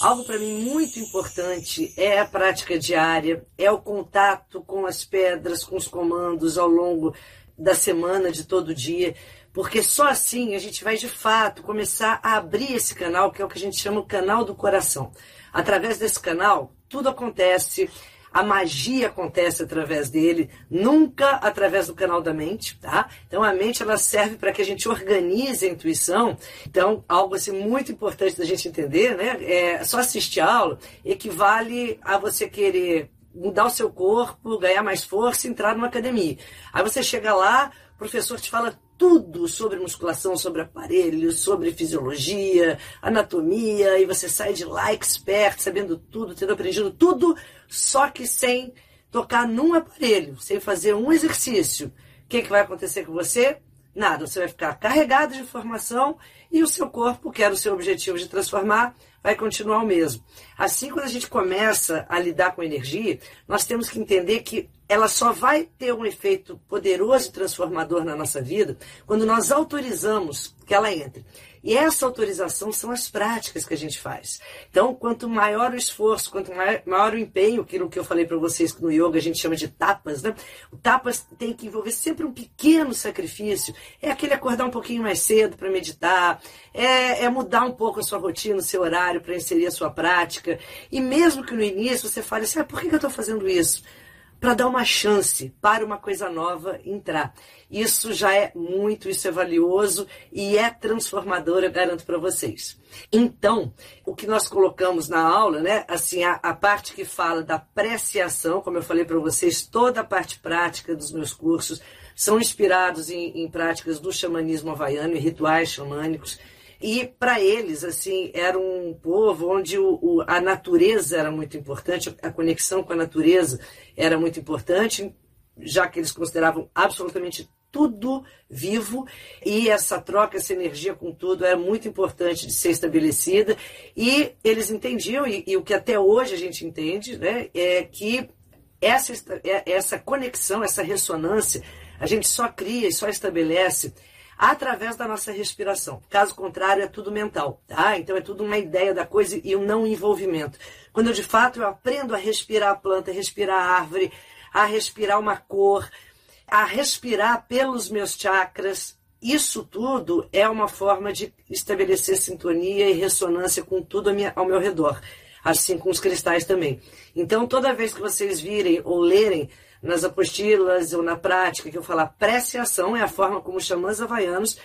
Algo para mim muito importante é a prática diária, é o contato com as pedras, com os comandos ao longo da semana, de todo dia, porque só assim a gente vai de fato começar a abrir esse canal, que é o que a gente chama o canal do coração. Através desse canal, tudo acontece a magia acontece através dele, nunca através do canal da mente, tá? Então a mente ela serve para que a gente organize a intuição. Então, algo assim muito importante da gente entender, né? É só assistir a aula equivale a você querer mudar o seu corpo, ganhar mais força entrar numa academia. Aí você chega lá, o professor te fala tudo sobre musculação, sobre aparelhos, sobre fisiologia, anatomia, e você sai de lá expert, sabendo tudo, tendo aprendido tudo, só que sem tocar num aparelho, sem fazer um exercício. O que, que vai acontecer com você? Nada, você vai ficar carregado de informação e o seu corpo, que era o seu objetivo de transformar, vai continuar o mesmo. Assim, quando a gente começa a lidar com energia, nós temos que entender que ela só vai ter um efeito poderoso e transformador na nossa vida quando nós autorizamos que ela entre. E essa autorização são as práticas que a gente faz. Então, quanto maior o esforço, quanto maior, o empenho, aquilo que eu falei para vocês que no yoga a gente chama de tapas, né? O tapas tem que envolver sempre um pequeno sacrifício. É aquele acordar um pouquinho mais cedo para meditar, é, é, mudar um pouco a sua rotina, o seu horário para inserir a sua prática. E mesmo que no início você fale assim, ah, por que eu estou fazendo isso? para dar uma chance para uma coisa nova entrar. Isso já é muito, isso é valioso e é transformador, eu garanto para vocês. Então, o que nós colocamos na aula, né, assim, a, a parte que fala da apreciação, como eu falei para vocês, toda a parte prática dos meus cursos são inspirados em, em práticas do xamanismo havaiano e rituais xamânicos. E para eles, assim, era um povo onde o, o, a natureza era muito importante, a conexão com a natureza era muito importante, já que eles consideravam absolutamente tudo vivo. E essa troca, essa energia com tudo era muito importante de ser estabelecida. E eles entendiam, e, e o que até hoje a gente entende, né, é que essa, é, essa conexão, essa ressonância, a gente só cria e só estabelece através da nossa respiração. Caso contrário, é tudo mental, tá? Então é tudo uma ideia da coisa e um não envolvimento. Quando eu, de fato eu aprendo a respirar a planta, a respirar a árvore, a respirar uma cor, a respirar pelos meus chakras, isso tudo é uma forma de estabelecer sintonia e ressonância com tudo ao meu redor, assim com os cristais também. Então, toda vez que vocês virem ou lerem nas apostilas ou na prática, que eu falo, apreciação é a forma como os xamãs havaianos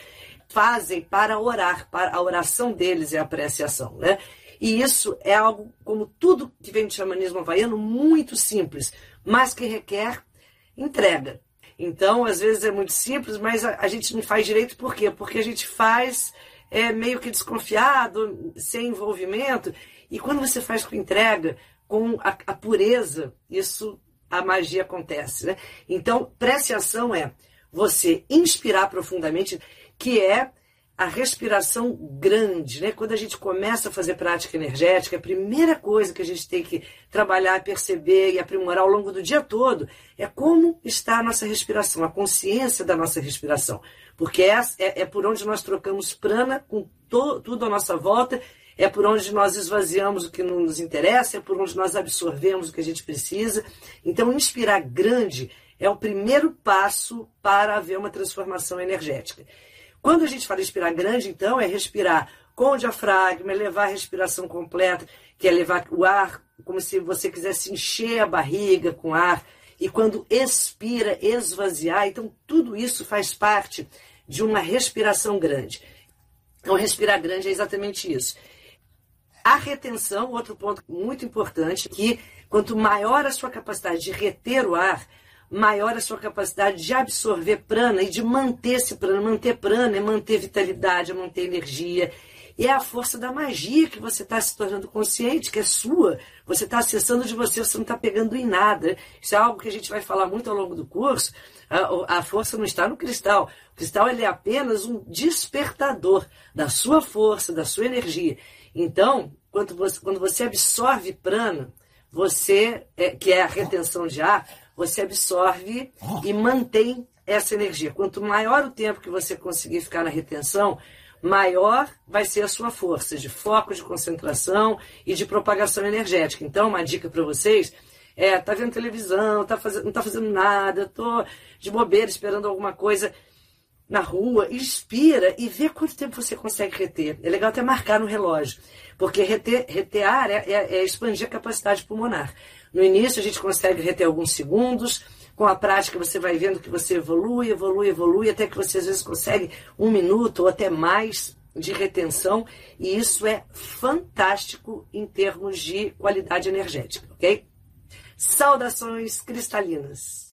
fazem para orar, para a oração deles é a apreciação, né? E isso é algo, como tudo que vem do xamanismo havaiano, muito simples, mas que requer entrega. Então, às vezes é muito simples, mas a, a gente não faz direito por quê? Porque a gente faz é, meio que desconfiado, sem envolvimento, e quando você faz com entrega, com a, a pureza, isso a magia acontece. Né? Então, ação é você inspirar profundamente, que é a respiração grande. Né? Quando a gente começa a fazer prática energética, a primeira coisa que a gente tem que trabalhar, perceber e aprimorar ao longo do dia todo é como está a nossa respiração, a consciência da nossa respiração. Porque é, é, é por onde nós trocamos prana com to, tudo à nossa volta é por onde nós esvaziamos o que não nos interessa, é por onde nós absorvemos o que a gente precisa. Então, inspirar grande é o primeiro passo para haver uma transformação energética. Quando a gente fala inspirar grande, então, é respirar com o diafragma, é levar a respiração completa, que é levar o ar como se você quisesse encher a barriga com ar. E quando expira, esvaziar. Então, tudo isso faz parte de uma respiração grande. Então, respirar grande é exatamente isso. A retenção, outro ponto muito importante, que quanto maior a sua capacidade de reter o ar, maior a sua capacidade de absorver prana e de manter esse prana. Manter prana é manter vitalidade, é manter energia. E é a força da magia que você está se tornando consciente, que é sua. Você está acessando de você, você não está pegando em nada. Isso é algo que a gente vai falar muito ao longo do curso. A, a força não está no cristal. O cristal ele é apenas um despertador da sua força, da sua energia. Então, quando você, quando você absorve prana, você, é, que é a retenção de ar, você absorve e mantém essa energia. Quanto maior o tempo que você conseguir ficar na retenção, maior vai ser a sua força de foco, de concentração e de propagação energética. Então, uma dica para vocês é, tá vendo televisão, tá fazendo, não tá fazendo nada, tô de bobeira esperando alguma coisa na rua, inspira e vê quanto tempo você consegue reter. É legal até marcar no relógio, porque reter, reter ar é, é, é expandir a capacidade pulmonar. No início a gente consegue reter alguns segundos, com a prática você vai vendo que você evolui, evolui, evolui, até que você às vezes consegue um minuto ou até mais de retenção, e isso é fantástico em termos de qualidade energética, ok? Saudações cristalinas!